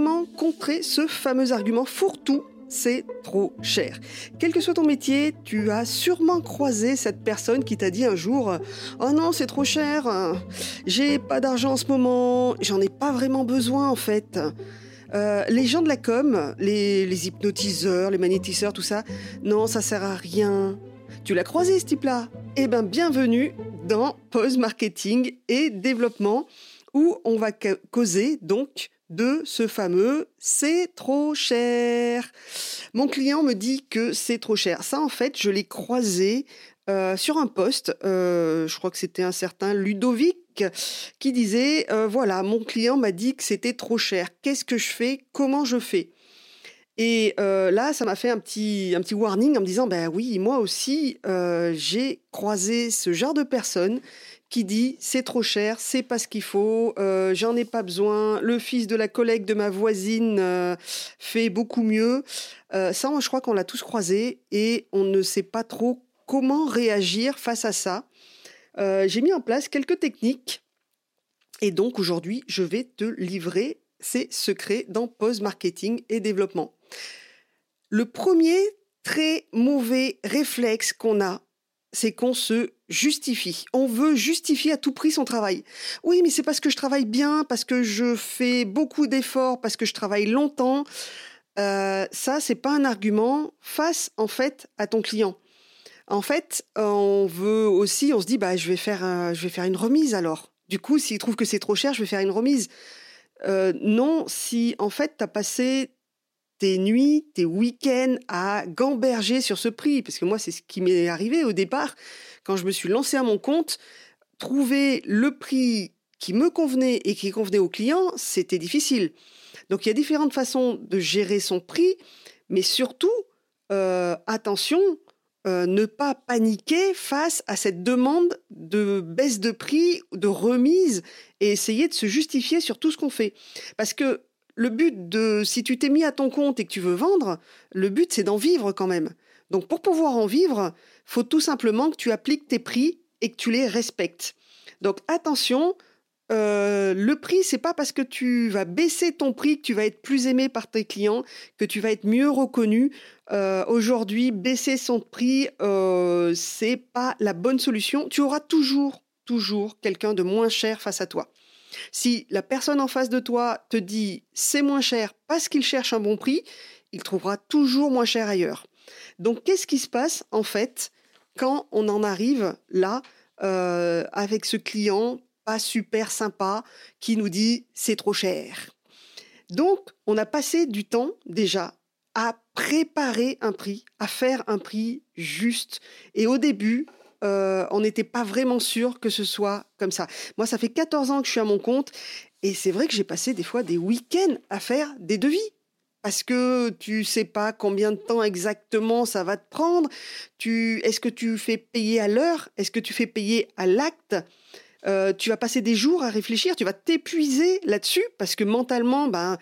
comment contrer ce fameux argument fourre-tout c'est trop cher. Quel que soit ton métier, tu as sûrement croisé cette personne qui t'a dit un jour Oh non, c'est trop cher, j'ai pas d'argent en ce moment, j'en ai pas vraiment besoin en fait. Euh, les gens de la com, les, les hypnotiseurs, les magnétiseurs, tout ça, non, ça sert à rien. Tu l'as croisé ce type-là? Eh bien, bienvenue dans Pause Marketing et Développement, où on va causer donc de ce fameux c'est trop cher. Mon client me dit que c'est trop cher. Ça, en fait, je l'ai croisé euh, sur un poste. Euh, je crois que c'était un certain Ludovic qui disait euh, voilà, mon client m'a dit que c'était trop cher. Qu'est-ce que je fais? Comment je fais? Et là, ça m'a fait un petit, un petit warning en me disant, ben oui, moi aussi, j'ai croisé ce genre de personnes qui dit c'est trop cher, c'est pas ce qu'il faut, euh, j'en ai pas besoin, le fils de la collègue de ma voisine euh, fait beaucoup mieux. Euh, ça, je crois qu'on l'a tous croisé et on ne sait pas trop comment réagir face à ça. J'ai mis en place quelques techniques et donc aujourd'hui, je vais te livrer ces secrets dans Pause Marketing et Développement. Le premier très mauvais réflexe qu'on a c'est qu'on se justifie. On veut justifier à tout prix son travail. Oui, mais c'est parce que je travaille bien, parce que je fais beaucoup d'efforts, parce que je travaille longtemps. Euh, ça, c'est pas un argument face en fait à ton client. En fait, on veut aussi, on se dit, bah, je vais faire, je vais faire une remise alors. Du coup, s'il trouve que c'est trop cher, je vais faire une remise. Euh, non, si en fait tu as passé tes nuits, tes week-ends à gamberger sur ce prix. Parce que moi, c'est ce qui m'est arrivé au départ. Quand je me suis lancé à mon compte, trouver le prix qui me convenait et qui convenait au client, c'était difficile. Donc il y a différentes façons de gérer son prix, mais surtout, euh, attention, euh, ne pas paniquer face à cette demande de baisse de prix, de remise, et essayer de se justifier sur tout ce qu'on fait. Parce que le but de, si tu t'es mis à ton compte et que tu veux vendre, le but c'est d'en vivre quand même. Donc pour pouvoir en vivre, faut tout simplement que tu appliques tes prix et que tu les respectes. Donc attention, euh, le prix, c'est pas parce que tu vas baisser ton prix que tu vas être plus aimé par tes clients, que tu vas être mieux reconnu. Euh, aujourd'hui, baisser son prix, euh, c'est pas la bonne solution. Tu auras toujours, toujours quelqu'un de moins cher face à toi. Si la personne en face de toi te dit c'est moins cher parce qu'il cherche un bon prix, il trouvera toujours moins cher ailleurs. Donc qu'est-ce qui se passe en fait quand on en arrive là euh, avec ce client pas super sympa qui nous dit c'est trop cher? Donc on a passé du temps déjà à préparer un prix, à faire un prix juste. Et au début, euh, on n'était pas vraiment sûr que ce soit comme ça. Moi, ça fait 14 ans que je suis à mon compte et c'est vrai que j'ai passé des fois des week-ends à faire des devis. Parce que tu sais pas combien de temps exactement ça va te prendre. Tu, est-ce que tu fais payer à l'heure? Est-ce que tu fais payer à l'acte? Euh, Tu vas passer des jours à réfléchir. Tu vas t'épuiser là-dessus parce que mentalement, ben,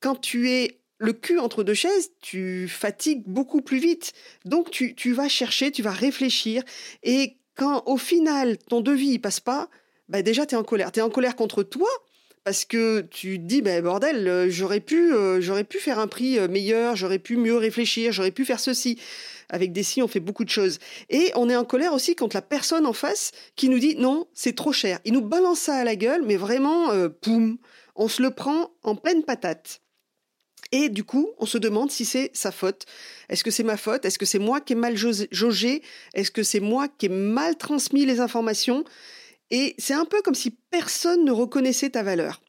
quand tu es le cul entre deux chaises, tu fatigues beaucoup plus vite. Donc tu, vas chercher, tu vas réfléchir. Et quand au final ton devis ne passe pas, bah déjà tu es en colère. Tu es en colère contre toi parce que tu te dis bah, bordel, euh, j'aurais pu euh, j'aurais pu faire un prix euh, meilleur, j'aurais pu mieux réfléchir, j'aurais pu faire ceci. Avec des si, on fait beaucoup de choses. Et on est en colère aussi contre la personne en face qui nous dit non, c'est trop cher. Il nous balance ça à la gueule, mais vraiment, poum, on se le prend en pleine patate. Et du coup, on se demande si c'est sa faute. Est-ce que c'est ma faute? Est-ce que c'est moi qui ai mal jaugé? Est-ce que c'est moi qui ai mal transmis les informations? Et c'est un peu comme si personne ne reconnaissait ta valeur.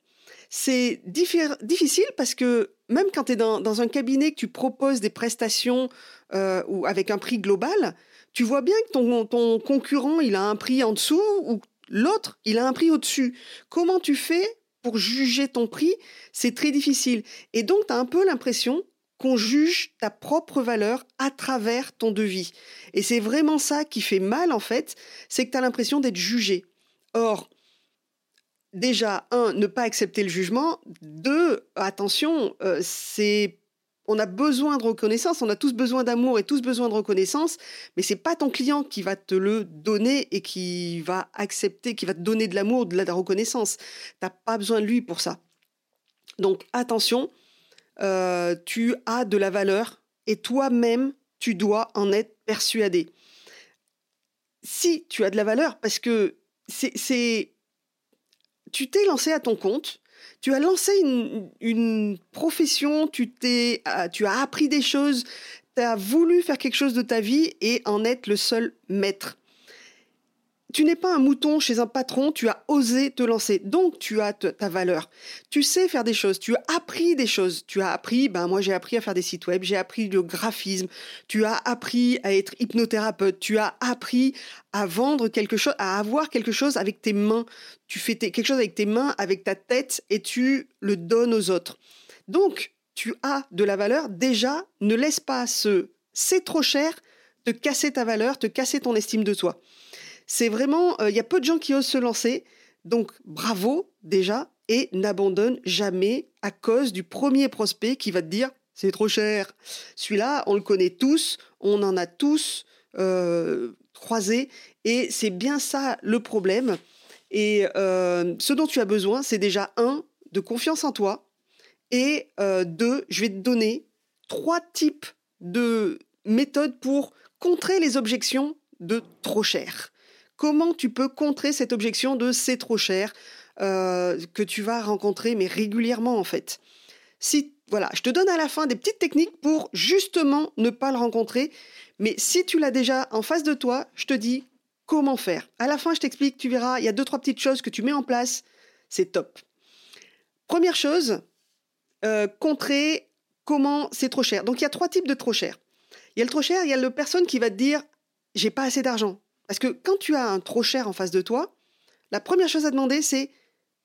C'est difficile parce que même quand tu es dans, un cabinet que tu proposes des prestations euh, ou avec un prix global, tu vois bien que ton, ton concurrent, il a un prix en dessous ou l'autre, il a un prix au-dessus. Comment tu fais pour juger ton prix, c'est très difficile. Et donc, tu as un peu l'impression qu'on juge ta propre valeur à travers ton devis. Et c'est vraiment ça qui fait mal, en fait, c'est que tu as l'impression d'être jugé. Or, déjà, un, ne pas accepter le jugement. Deux, attention, euh, c'est on a besoin de reconnaissance, on a tous besoin d'amour et tous besoin de reconnaissance, mais c'est pas ton client qui va te le donner et qui va accepter, qui va te donner de l'amour, de la reconnaissance. T'as pas besoin de lui pour ça. Donc attention, euh, tu as de la valeur et toi-même, tu dois en être persuadé. Si tu as de la valeur, parce que c'est, tu t'es lancé à ton compte, tu as lancé une, profession, tu, t'es, euh, tu as appris des choses, tu as voulu faire quelque chose de ta vie et en être le seul maître tu n'es pas un mouton chez un patron, tu as osé te lancer, donc tu as ta valeur. Tu sais faire des choses, tu as appris des choses. Tu as appris, ben moi j'ai appris à faire des sites web, j'ai appris le graphisme, tu as appris à être hypnothérapeute, tu as appris à vendre quelque chose, à avoir quelque chose avec tes mains. Tu fais quelque chose avec tes mains, avec ta tête et tu le donnes aux autres. Donc tu as de la valeur. Déjà, ne laisse pas ce c'est trop cher te casser ta valeur, te casser ton estime de toi. C'est vraiment, euh, il y a peu de gens qui osent se lancer. Donc bravo déjà et n'abandonne jamais à cause du premier prospect qui va te dire c'est trop cher. Celui-là, on le connaît tous, on en a tous euh, croisé et c'est bien ça le problème. Et euh, ce dont tu as besoin, c'est déjà un de confiance en toi et deux, je vais te donner trois types de méthodes pour contrer les objections de trop cher. Comment tu peux contrer cette objection de c'est trop cher euh, que tu vas rencontrer, mais régulièrement en fait? Si voilà, je te donne à la fin des petites techniques pour justement ne pas le rencontrer. Mais si tu l'as déjà en face de toi, je te dis comment faire. À la fin, je t'explique, tu verras, il y a deux, trois petites choses que tu mets en place. C'est top. Première chose, euh, contrer comment c'est trop cher. Donc il y a trois types de trop cher. Il y a le trop cher, il y a le personne qui va te dire j'ai pas assez d'argent. Parce que quand tu as un trop cher en face de toi, la première chose à demander, c'est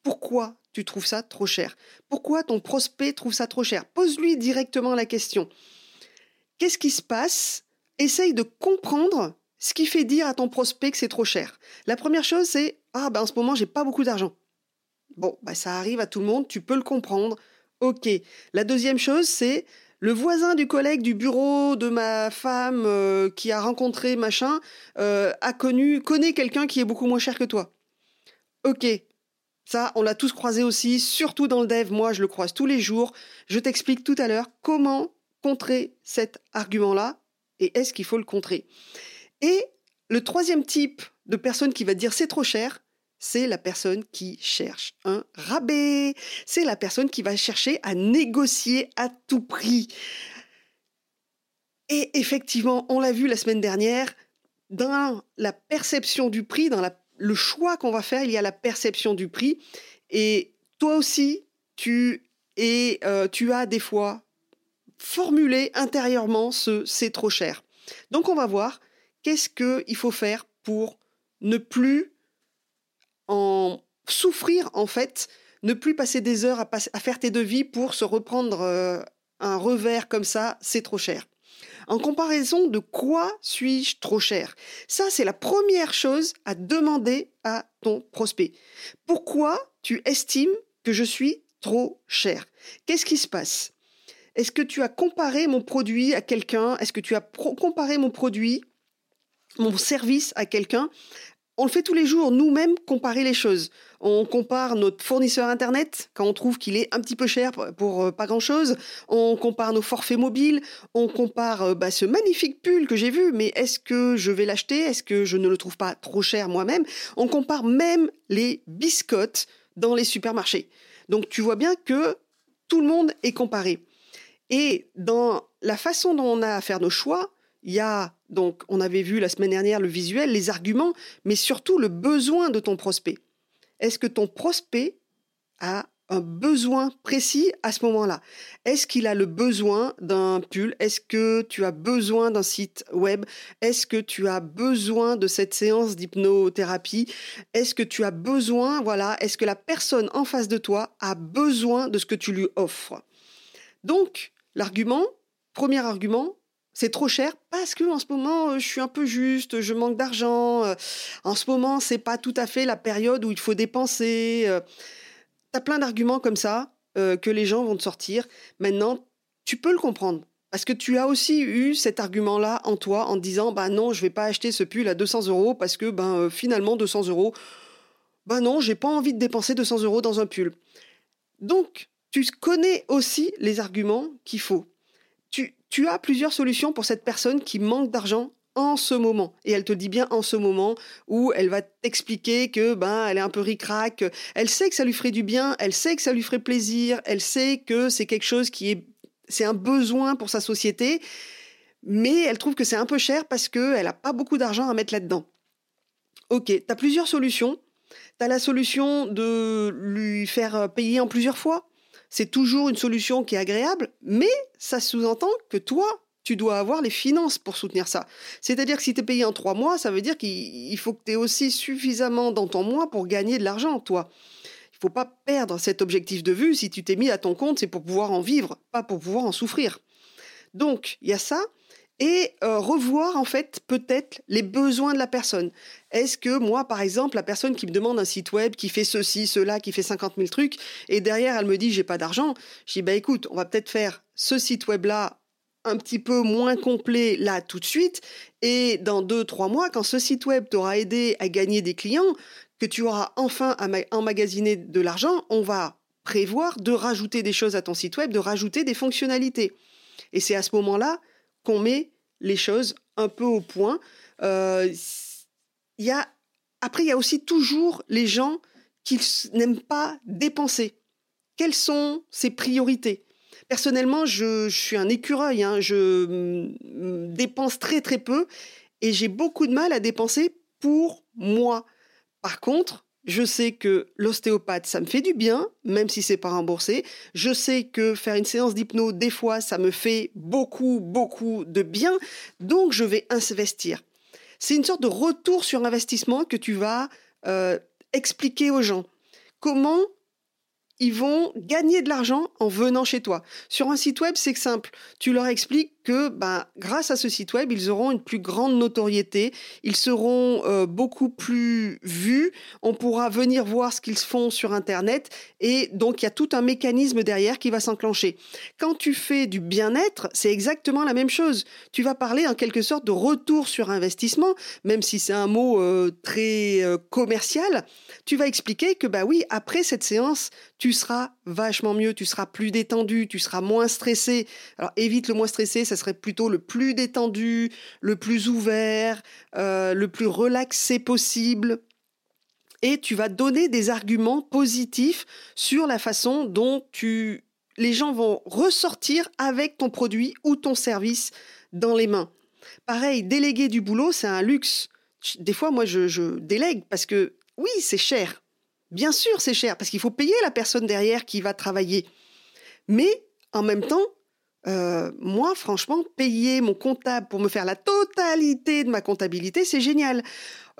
pourquoi tu trouves ça trop cher? Pourquoi ton prospect trouve ça trop cher? Pose-lui directement la question. Qu'est-ce qui se passe? Essaye de comprendre ce qui fait dire à ton prospect que c'est trop cher. La première chose, c'est Ah, ben en ce moment, j'ai pas beaucoup d'argent. Bon, ben ça arrive à tout le monde, tu peux le comprendre. Ok. La deuxième chose, c'est le voisin du collègue du bureau de ma femme euh, qui a rencontré machin euh, a connu, connaît quelqu'un qui est beaucoup moins cher que toi. Ok, ça, on l'a tous croisé aussi, surtout dans le dev. Moi, je le croise tous les jours. Je t'explique tout à l'heure comment contrer cet argument-là et est-ce qu'il faut le contrer. Et le troisième type de personne qui va dire c'est trop cher, c'est la personne qui cherche un rabais. C'est la personne qui va chercher à négocier à tout prix. Et effectivement, on l'a vu la semaine dernière, dans la perception du prix, dans le choix qu'on va faire, il y a la perception du prix. Et toi aussi, tu, et, euh, tu as des fois formulé intérieurement ce c'est trop cher. Donc on va voir qu'est-ce qu'il faut faire pour ne plus en souffrir en fait, ne plus passer des heures à, faire tes devis pour se reprendre euh, un revers comme ça, c'est trop cher. En comparaison de quoi suis-je trop cher? Ça, c'est la première chose à demander à ton prospect. Pourquoi tu estimes que je suis trop cher? Qu'est-ce qui se passe? Est-ce que tu as comparé mon produit à quelqu'un? Est-ce que tu as comparé mon produit, mon service à quelqu'un? On le fait tous les jours, nous-mêmes, comparer les choses. On compare notre fournisseur Internet quand on trouve qu'il est un petit peu cher pour euh, pas grand-chose. On compare nos forfaits mobiles. On compare euh, bah, ce magnifique pull que j'ai vu, mais est-ce que je vais l'acheter? Est-ce que je ne le trouve pas trop cher moi-même? On compare même les biscottes dans les supermarchés. Donc tu vois bien que tout le monde est comparé. Et dans la façon dont on a à faire nos choix, il y a donc, on avait vu la semaine dernière le visuel, les arguments, mais surtout le besoin de ton prospect. Est-ce que ton prospect a un besoin précis à ce moment-là? Est-ce qu'il a le besoin d'un pull? Est-ce que tu as besoin d'un site web? Est-ce que tu as besoin de cette séance d'hypnothérapie? Est-ce que tu as besoin, voilà, est-ce que la personne en face de toi a besoin de ce que tu lui offres? Donc, l'argument, premier argument, c'est trop cher parce que en ce moment euh, je suis un peu juste, je manque d'argent. Euh, en ce moment, c'est pas tout à fait la période où il faut dépenser. Euh. Tu as plein d'arguments comme ça que les gens vont te sortir. Maintenant, tu peux le comprendre parce que tu as aussi eu cet argument-là en toi en disant bah non, je vais pas acheter ce pull à 200 euros parce que ben finalement 200 euros, bah non, j'ai pas envie de dépenser 200 euros dans un pull. Donc tu connais aussi les arguments qu'il faut. Tu, as plusieurs solutions pour cette personne qui manque d'argent en ce moment. Et elle te dit bien en ce moment où elle va t'expliquer que ben elle est un peu ricrac. Elle sait que ça lui ferait du bien, elle sait que ça lui ferait plaisir, elle sait que c'est quelque chose qui est c'est un besoin pour sa société, mais elle trouve que c'est un peu cher parce qu'elle n'a pas beaucoup d'argent à mettre là-dedans. Ok, tu as plusieurs solutions. Tu as la solution de lui faire payer en plusieurs fois. C'est toujours une solution qui est agréable, mais ça sous-entend que toi, tu dois avoir les finances pour soutenir ça. C'est-à-dire que si tu es payé en trois mois, ça veut dire qu'il faut que tu aies aussi suffisamment dans ton mois pour gagner de l'argent, toi. Il faut pas perdre cet objectif de vue. Si tu t'es mis à ton compte, c'est pour pouvoir en vivre, pas pour pouvoir en souffrir. Donc, il y a ça. Et euh, revoir, en fait, peut-être les besoins de la personne. Est-ce que moi, par exemple, la personne qui me demande un site web, qui fait ceci, cela, qui fait 50 000 trucs, et derrière, elle me dit, j'ai pas d'argent, je dis, bah écoute, on va peut-être faire ce site web-là un petit peu moins complet là tout de suite. Et dans deux, trois mois, quand ce site web t'aura aidé à gagner des clients, que tu auras enfin emmagasiné de l'argent, on va prévoir de rajouter des choses à ton site web, de rajouter des fonctionnalités. Et c'est à ce moment-là qu'on met les choses un peu au point. Euh, y a, après, il y a aussi toujours les gens qui n'aiment pas dépenser. Quelles sont ses priorités? Personnellement, je, suis un écureuil. Hein. Je dépense très très peu et j'ai beaucoup de mal à dépenser pour moi. Par contre, je sais que l'ostéopathe, ça me fait du bien, même si c'est pas remboursé. Je sais que faire une séance d'hypno, des fois, ça me fait beaucoup, beaucoup de bien. Donc, je vais investir. C'est une sorte de retour sur investissement que tu vas euh, expliquer aux gens. Comment ils vont gagner de l'argent en venant chez toi. Sur un site web, c'est simple. Tu leur expliques que ben, grâce à ce site web, ils auront une plus grande notoriété, ils seront euh, beaucoup plus vus, on pourra venir voir ce qu'ils font sur Internet et donc il y a tout un mécanisme derrière qui va s'enclencher. Quand tu fais du bien-être, c'est exactement la même chose. Tu vas parler en quelque sorte de retour sur investissement, même si c'est un mot euh, très euh, commercial. Tu vas expliquer que bah oui, après cette séance, tu seras vachement mieux, tu seras plus détendu, tu seras moins stressé. Alors évite le moins stressé, ça serait plutôt le plus détendu, le plus ouvert, euh, le plus relaxé possible. Et tu vas donner des arguments positifs sur la façon dont tu, les gens vont ressortir avec ton produit ou ton service dans les mains. Pareil, déléguer du boulot, c'est un luxe. Des fois, moi, je, je délègue parce que oui, c'est cher. Bien sûr, c'est cher parce qu'il faut payer la personne derrière qui va travailler. Mais en même temps, euh, moi, franchement, payer mon comptable pour me faire la totalité de ma comptabilité, c'est génial.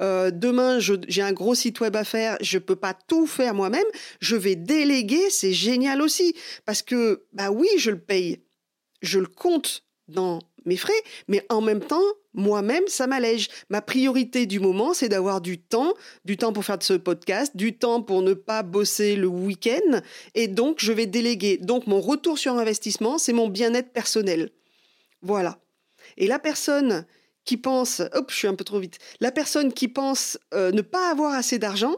Euh, demain, j'ai un gros site web à faire, je peux pas tout faire moi-même, je vais déléguer, c'est génial aussi. Parce que, bah oui, je le paye, je le compte dans mes frais, mais en même temps, moi-même, ça m'allège. Ma priorité du moment, c'est d'avoir du temps, du temps pour faire ce podcast, du temps pour ne pas bosser le week-end, et donc je vais déléguer. Donc mon retour sur investissement, c'est mon bien-être personnel. Voilà. Et la personne qui pense, hop, je suis un peu trop vite, la personne qui pense euh, ne pas avoir assez d'argent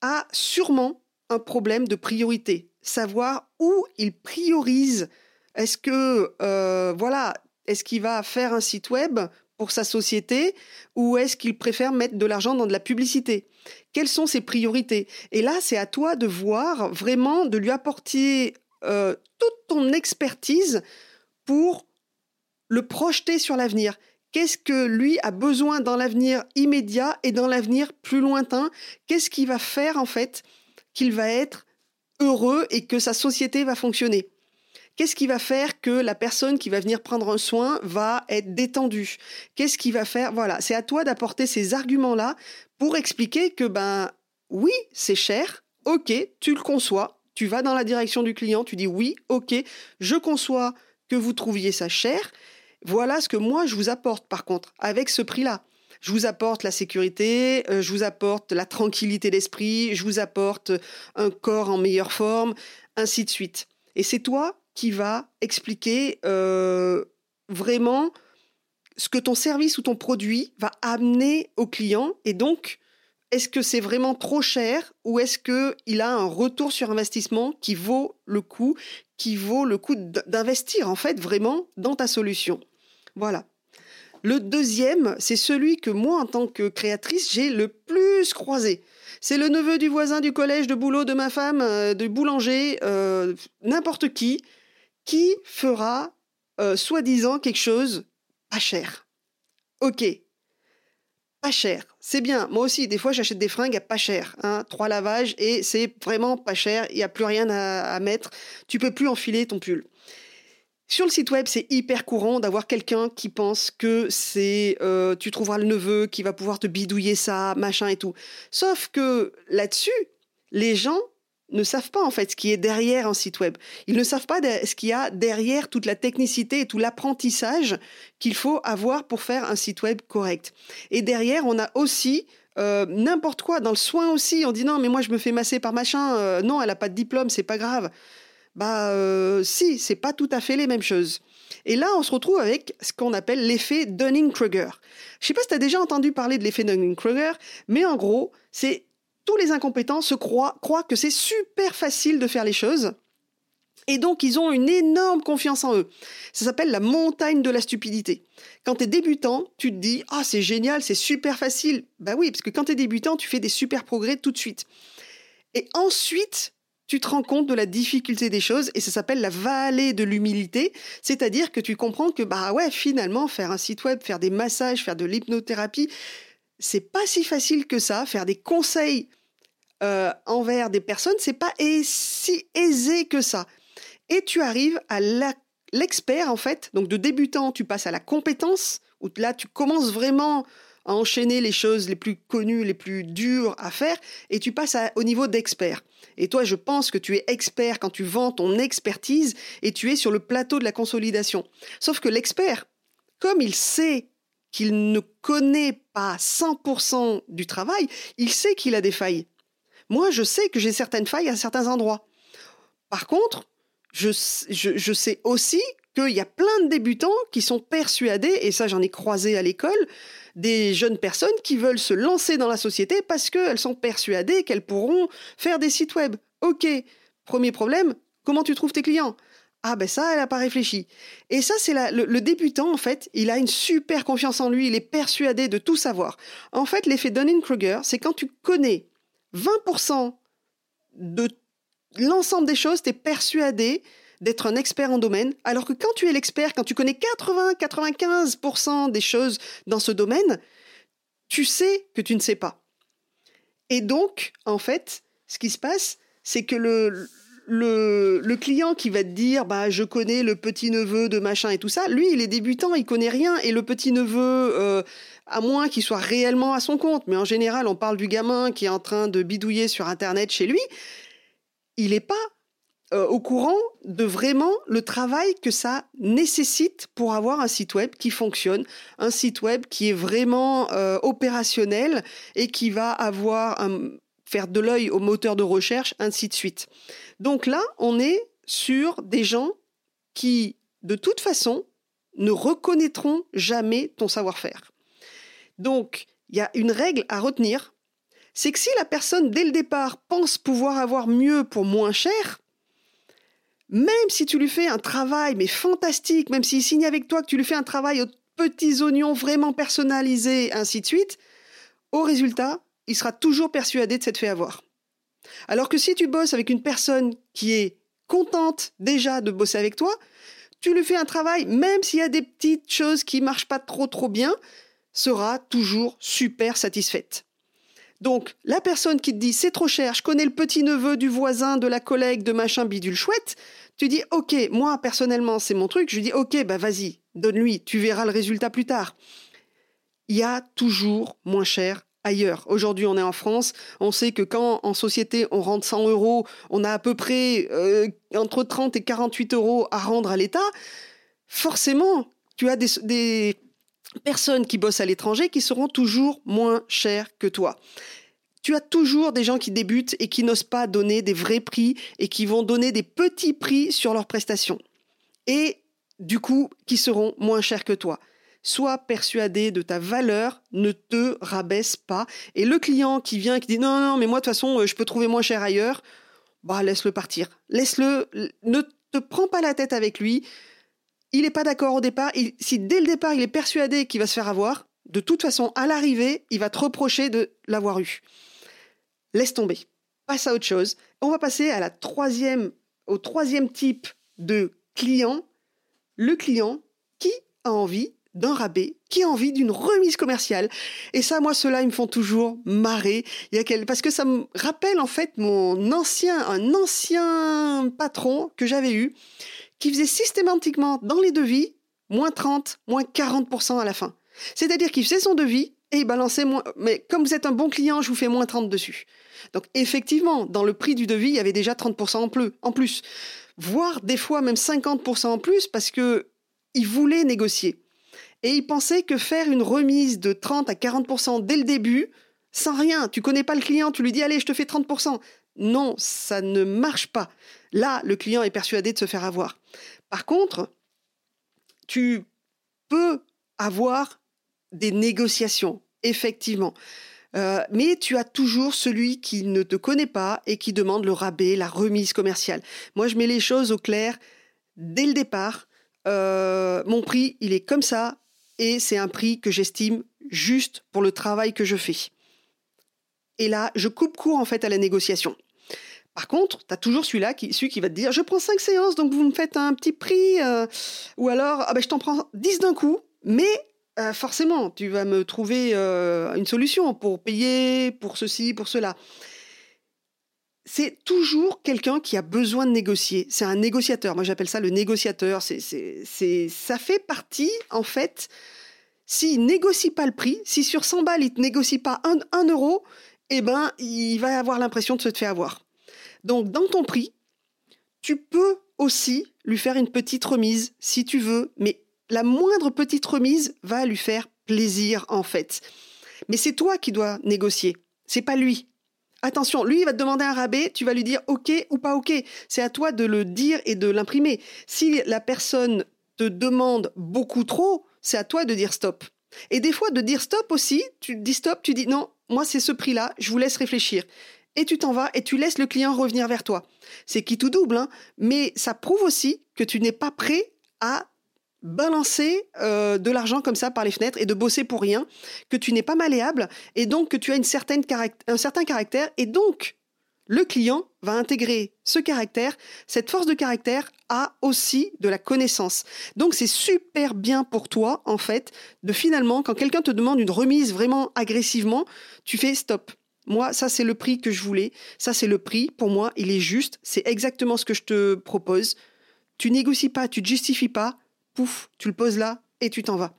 a sûrement un problème de priorité, savoir où il priorise. Est-ce que, euh, voilà, est-ce qu'il va faire un site web pour sa société ou est-ce qu'il préfère mettre de l'argent dans de la publicité? Quelles sont ses priorités? Et là, c'est à toi de voir vraiment, de lui apporter euh, toute ton expertise pour le projeter sur l'avenir. Qu'est-ce que lui a besoin dans l'avenir immédiat et dans l'avenir plus lointain? Qu'est-ce qui va faire en fait qu'il va être heureux et que sa société va fonctionner? Qu'est-ce qui va faire que la personne qui va venir prendre un soin va être détendue? Qu'est-ce qui va faire? Voilà, c'est à toi d'apporter ces arguments-là pour expliquer que ben oui, c'est cher. OK, tu le conçois. Tu vas dans la direction du client, tu dis oui, OK, je conçois que vous trouviez ça cher. Voilà ce que moi je vous apporte par contre avec ce prix-là. Je vous apporte la sécurité, euh, je vous apporte la tranquillité d'esprit, je vous apporte un corps en meilleure forme, ainsi de suite. Et c'est toi qui va expliquer euh, vraiment ce que ton service ou ton produit va amener au client et donc est-ce que c'est vraiment trop cher ou est-ce qu'il a un retour sur investissement qui vaut le coup, qui vaut le coup d'investir en fait vraiment dans ta solution? Voilà. Le deuxième, c'est celui que moi, en tant que créatrice, j'ai le plus croisé. C'est le neveu du voisin du collège de boulot de ma femme, euh, de boulanger, euh, n'importe qui, qui fera euh, soi-disant quelque chose pas cher. Ok, pas cher, c'est bien. Moi aussi, des fois, j'achète des fringues à pas cher. Hein, trois lavages et c'est vraiment pas cher. Il n'y a plus rien à, mettre. Tu peux plus enfiler ton pull. Sur le site web, c'est hyper courant d'avoir quelqu'un qui pense que c'est euh, tu trouveras le neveu qui va pouvoir te bidouiller ça, machin et tout. Sauf que là-dessus, les gens ne savent pas en fait ce qui est derrière un site web. Ils ne savent pas ce qu'il y a derrière toute la technicité et tout l'apprentissage qu'il faut avoir pour faire un site web correct. Et derrière, on a aussi euh, n'importe quoi dans le soin aussi. On dit non, mais moi je me fais masser par machin. Euh, non, elle a pas de diplôme, c'est pas grave. Bah euh, si, c'est pas tout à fait les mêmes choses. Et là, on se retrouve avec ce qu'on appelle l'effet Dunning-Kruger. Je sais pas si tu as déjà entendu parler de l'effet Dunning-Kruger, mais en gros, c'est tous les incompétents se croient, que c'est super facile de faire les choses. Et donc, ils ont une énorme confiance en eux. Ça s'appelle la montagne de la stupidité. Quand tu es débutant, tu te dis Ah, c'est génial, c'est super facile. Bah oui, parce que quand tu es débutant, tu fais des super progrès tout de suite. Et ensuite, tu te rends compte de la difficulté des choses et ça s'appelle la vallée de l'humilité, c'est-à-dire que tu comprends que bah ouais, finalement faire un site web, faire des massages, faire de l'hypnothérapie, c'est pas si facile que ça, faire des conseils euh, envers des personnes, c'est pas si aisé que ça. Et tu arrives à l'expert en fait, donc de débutant, tu passes à la compétence où là tu commences vraiment à enchaîner les choses les plus connues, les plus dures à faire, et tu passes au niveau d'expert. Et toi, je pense que tu es expert quand tu vends ton expertise et tu es sur le plateau de la consolidation. Sauf que l'expert, comme il sait qu'il ne connaît pas 100% du travail, il sait qu'il a des failles. Moi, je sais que j'ai certaines failles à certains endroits. Par contre, je, je sais aussi qu'il y a plein de débutants qui sont persuadés, et ça j'en ai croisé à l'école, des jeunes personnes qui veulent se lancer dans la société parce qu'elles sont persuadées qu'elles pourront faire des sites web. Ok, premier problème, comment tu trouves tes clients? Ah ben ça, elle n'a pas réfléchi. Et ça, c'est le, le, débutant, en fait, il a une super confiance en lui, il est persuadé de tout savoir. En fait, l'effet Dunning-Kruger, c'est quand tu connais 20% de l'ensemble des choses, tu es persuadé d'être un expert en domaine, alors que quand tu es l'expert, quand tu connais 80-95% des choses dans ce domaine, tu sais que tu ne sais pas. Et donc, en fait, ce qui se passe, c'est que le, le, le, client qui va te dire bah je connais le petit neveu de machin et tout ça, lui il est débutant, il connaît rien et le petit neveu euh, à moins qu'il soit réellement à son compte, mais en général on parle du gamin qui est en train de bidouiller sur internet chez lui, il n'est pas euh, au courant de vraiment le travail que ça nécessite pour avoir un site web qui fonctionne, un site web qui est vraiment euh, opérationnel et qui va avoir faire de l'œil au moteur de recherche, ainsi de suite. Donc là, on est sur des gens qui, de toute façon, ne reconnaîtront jamais ton savoir-faire. Donc, il y a une règle à retenir, c'est que si la personne, dès le départ, pense pouvoir avoir mieux pour moins cher, même si tu lui fais un travail, mais fantastique, même s'il signe avec toi, que tu lui fais un travail aux petits oignons vraiment personnalisés, ainsi de suite, au résultat, il sera toujours persuadé de s'être fait avoir. Alors que si tu bosses avec une personne qui est contente déjà de bosser avec toi, tu lui fais un travail, même s'il y a des petites choses qui marchent pas trop trop bien, sera toujours super satisfaite. Donc, la personne qui te dit c'est trop cher, je connais le petit neveu du voisin, de la collègue, de machin bidule chouette, tu dis ok, moi personnellement c'est mon truc, je dis ok, bah vas-y, donne-lui, tu verras le résultat plus tard. Il y a toujours moins cher ailleurs. Aujourd'hui, on est en France. On sait que quand en société on rentre 100 euros, on a à peu près euh, entre 30 et 48 euros à rendre à l'État. Forcément, tu as des personnes qui bossent à l'étranger qui seront toujours moins chères que toi. Tu as toujours des gens qui débutent et qui n'osent pas donner des vrais prix et qui vont donner des petits prix sur leurs prestations. Et du coup, qui seront moins chers que toi. sois persuadé de ta valeur, ne te rabaisse pas. Et le client qui vient, qui dit non, non, mais moi de toute façon, je peux trouver moins cher ailleurs, bah laisse-le partir. Laisse-le, ne te prends pas la tête avec lui. Il n'est pas d'accord au départ. si dès le départ il est persuadé qu'il va se faire avoir, de toute façon, à l'arrivée, il va te reprocher de l'avoir eu. Laisse tomber. Passe à autre chose. On va passer à la troisième, au troisième type de client. Le client qui a envie d'un rabais, qui a envie d'une remise commerciale. Et ça, moi, ceux-là, ils me font toujours marrer. Parce que ça me rappelle, en fait, mon ancien, un ancien patron que j'avais eu, qui faisait systématiquement dans les devis, moins 30, moins 40% à la fin. C'est-à-dire qu'il faisait son devis et il balançait moins. Mais comme vous êtes un bon client, je vous fais moins 30 dessus. Donc, effectivement, dans le prix du devis, il y avait déjà 30% en plus. Voire des fois même 50% en plus parce que il voulait négocier. Et il pensait que faire une remise de 30 à 40% dès le début, sans rien, tu connais pas le client, tu lui dis allez, je te fais 30%. Non, ça ne marche pas. Là, le client est persuadé de se faire avoir. Par contre, tu peux avoir des négociations, effectivement. Euh, mais tu as toujours celui qui ne te connaît pas et qui demande le rabais, la remise commerciale. Moi, je mets les choses au clair dès le départ. Euh, mon prix, il est comme ça, et c'est un prix que j'estime juste pour le travail que je fais. Et là, je coupe court en fait à la négociation. Par contre, tu as toujours celui-là, qui, celui qui va te dire Je prends 5 séances, donc vous me faites un petit prix, euh, ou alors ah ben, je t'en prends 10 d'un coup, mais euh, forcément, tu vas me trouver euh, une solution pour payer, pour ceci, pour cela. C'est toujours quelqu'un qui a besoin de négocier. C'est un négociateur. Moi, j'appelle ça le négociateur. C'est, ça fait partie, en fait, s'il négocie pas le prix, si sur 100 balles, il ne négocie pas 1 euro, eh ben, il va avoir l'impression de se faire avoir. Donc, dans ton prix, tu peux aussi lui faire une petite remise si tu veux, mais la moindre petite remise va lui faire plaisir en fait. Mais c'est toi qui dois négocier, c'est pas lui. Attention, lui il va te demander un rabais, tu vas lui dire OK ou pas OK. C'est à toi de le dire et de l'imprimer. Si la personne te demande beaucoup trop, c'est à toi de dire stop. Et des fois de dire stop aussi, tu dis stop, tu dis non, moi c'est ce prix-là, je vous laisse réfléchir. Et tu t'en vas et tu laisses le client revenir vers toi. C'est qui tout double, hein, mais ça prouve aussi que tu n'es pas prêt à balancer euh, de l'argent comme ça par les fenêtres et de bosser pour rien, que tu n'es pas malléable et donc que tu as une certaine un certain caractère et donc le client va intégrer ce caractère, cette force de caractère a aussi de la connaissance. Donc c'est super bien pour toi en fait de finalement quand quelqu'un te demande une remise vraiment agressivement, tu fais stop. Moi, ça c'est le prix que je voulais, ça c'est le prix, pour moi, il est juste, c'est exactement ce que je te propose. Tu négocies pas, tu te justifies pas, pouf, tu le poses là et tu t'en vas.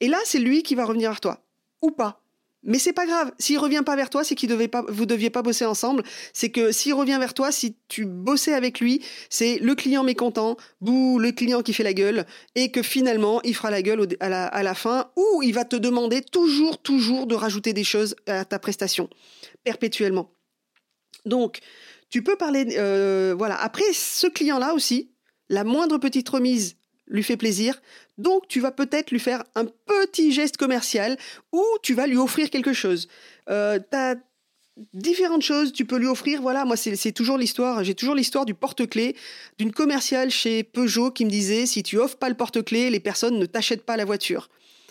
Et là, c'est lui qui va revenir vers toi, ou pas. Mais c'est pas grave. S'il revient pas vers toi, c'est qu'il devait pas, vous deviez pas bosser ensemble. C'est que s'il revient vers toi, si tu bossais avec lui, c'est le client mécontent, bouh, le client qui fait la gueule, et que finalement, il fera la gueule à la, à la fin, ou il va te demander toujours, toujours de rajouter des choses à ta prestation, perpétuellement. Donc, tu peux parler, euh, voilà. Après, ce client-là aussi, la moindre petite remise lui fait plaisir. Donc, tu vas peut-être lui faire un petit geste commercial ou tu vas lui offrir quelque chose. Euh, tu as différentes choses, tu peux lui offrir, voilà, moi c'est toujours l'histoire, j'ai toujours l'histoire du porte-clés d'une commerciale chez Peugeot qui me disait si tu offres pas le porte-clés, les personnes ne t'achètent pas la voiture.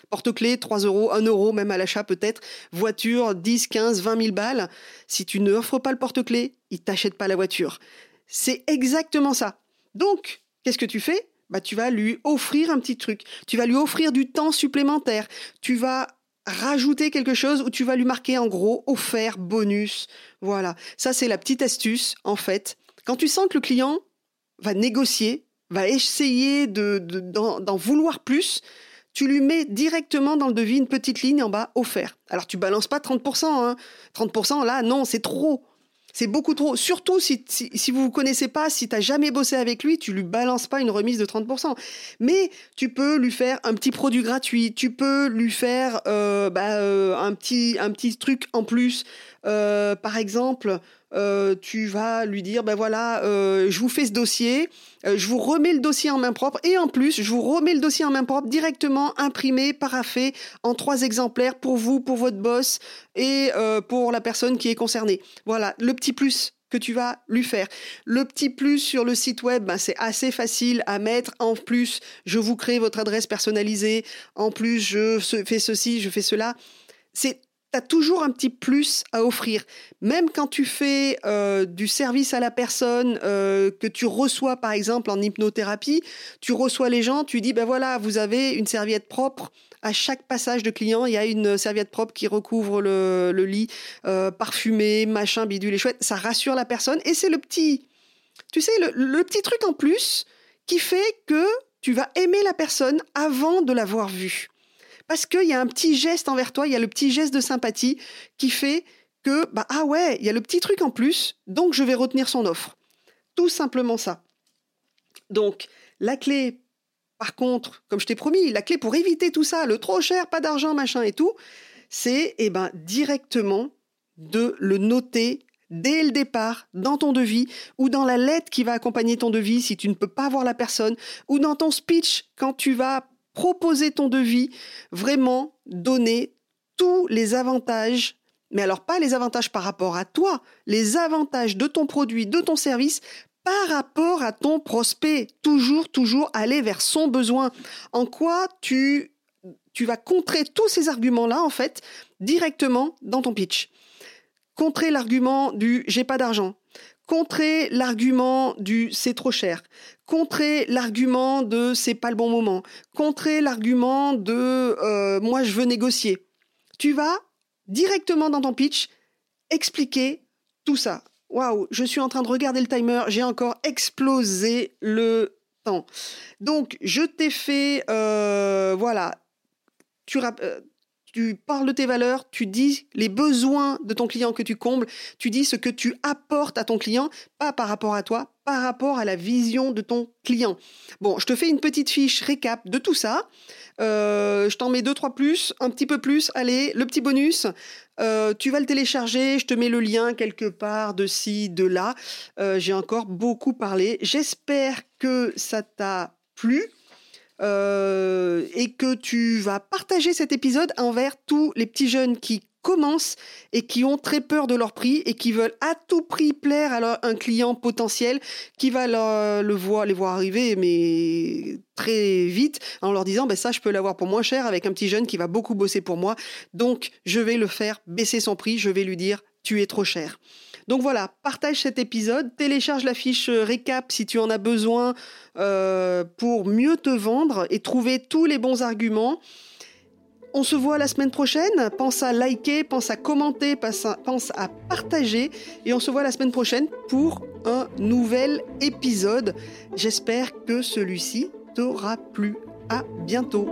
Porte-clés, 3 euros, 1 euro, même à l'achat peut-être. Voiture, 10, 15, 20 000 balles. Si tu ne offres pas le porte-clés, ils t'achètent pas la voiture. C'est exactement ça. Donc, qu'est-ce que tu fais? Bah, tu vas lui offrir un petit truc. Tu vas lui offrir du temps supplémentaire. Tu vas rajouter quelque chose ou tu vas lui marquer en gros offert, bonus. Voilà. Ça, c'est la petite astuce, en fait. Quand tu sens que le client va négocier, va essayer de, d'en, vouloir plus, tu lui mets directement dans le devis une petite ligne en bas offert. Alors tu balances pas 30%, hein. 30% là, non, c'est trop. C'est beaucoup trop. Surtout si, si, vous ne connaissez pas, si tu n'as jamais bossé avec lui, tu lui balances pas une remise de 30%. Mais tu peux lui faire un petit produit gratuit, tu peux lui faire euh, bah, euh, un, petit, un petit truc en plus. Euh, par exemple, euh, tu vas lui dire, ben voilà, euh, je vous fais ce dossier, je vous remets le dossier en main propre, et en plus, je vous remets le dossier en main propre directement imprimé, paraffé, en trois exemplaires pour vous, pour votre boss et pour la personne qui est concernée. Voilà, le petit plus que tu vas lui faire. Le petit plus sur le site web, ben, c'est assez facile à mettre. En plus, je vous crée votre adresse personnalisée. En plus, je fais ceci, je fais cela. C'est tu as toujours un petit plus à offrir. Même quand tu fais euh, du service à la personne euh, que tu reçois, par exemple, en hypnothérapie, tu reçois les gens, tu dis, ben voilà, vous avez une serviette propre à chaque passage de client, il y a une serviette propre qui recouvre le, lit, euh, parfumé, machin, bidule et chouette. Ça rassure la personne et c'est le petit, tu sais, le, petit truc en plus qui fait que tu vas aimer la personne avant de l'avoir vue. Parce qu'il y a un petit geste envers toi, il y a le petit geste de sympathie qui fait que, bah, ah ouais, il y a le petit truc en plus, donc je vais retenir son offre. Tout simplement ça. Donc, la clé par contre, comme je t'ai promis, la clé pour éviter tout ça, le trop cher, pas d'argent, machin et tout, c'est eh ben, directement de le noter dès le départ dans ton devis ou dans la lettre qui va accompagner ton devis si tu ne peux pas voir la personne ou dans ton speech quand tu vas proposer ton devis, vraiment donner tous les avantages mais alors pas les avantages par rapport à toi, les avantages de ton produit, de ton service par rapport à ton prospect. Toujours, toujours aller vers son besoin. En quoi tu, tu vas contrer tous ces arguments-là, en fait, directement dans ton pitch? Contrer l'argument du j'ai pas d'argent. Contrer l'argument du c'est trop cher. Contrer l'argument de c'est pas le bon moment. Contrer l'argument de euh, moi je veux négocier. Tu vas directement dans ton pitch expliquer tout ça. Waouh, je suis en train de regarder le timer, j'ai encore explosé le temps. Donc, je t'ai fait, euh, voilà, tu, euh, tu parles de tes valeurs, tu dis les besoins de ton client que tu combles, tu dis ce que tu apportes à ton client, pas par rapport à toi, par rapport à la vision de ton client. Bon, je te fais une petite fiche récap de tout ça. Euh, je t'en mets deux, trois plus, un petit peu plus. Allez, le petit bonus. Euh, tu vas le télécharger. Je te mets le lien quelque part de ci, de là. Euh, j'ai encore beaucoup parlé. J'espère que ça t'a plu. Et que tu vas partager cet épisode envers tous les petits jeunes qui commencent et qui ont très peur de leur prix et qui veulent à tout prix plaire à un client potentiel qui va le voir, les voir arriver, mais très vite, en leur disant, ben ça, je peux l'avoir pour moins cher avec un petit jeune qui va beaucoup bosser pour moi. Donc, je vais le faire baisser son prix. Je vais lui dire, tu es trop cher. Donc voilà, partage cet épisode, télécharge la fiche euh, récap si tu en as besoin euh, pour mieux te vendre et trouver tous les bons arguments. On se voit la semaine prochaine. Pense à liker, pense à commenter, pense à, partager. Et on se voit la semaine prochaine pour un nouvel épisode. J'espère que celui-ci t'aura plu. À bientôt.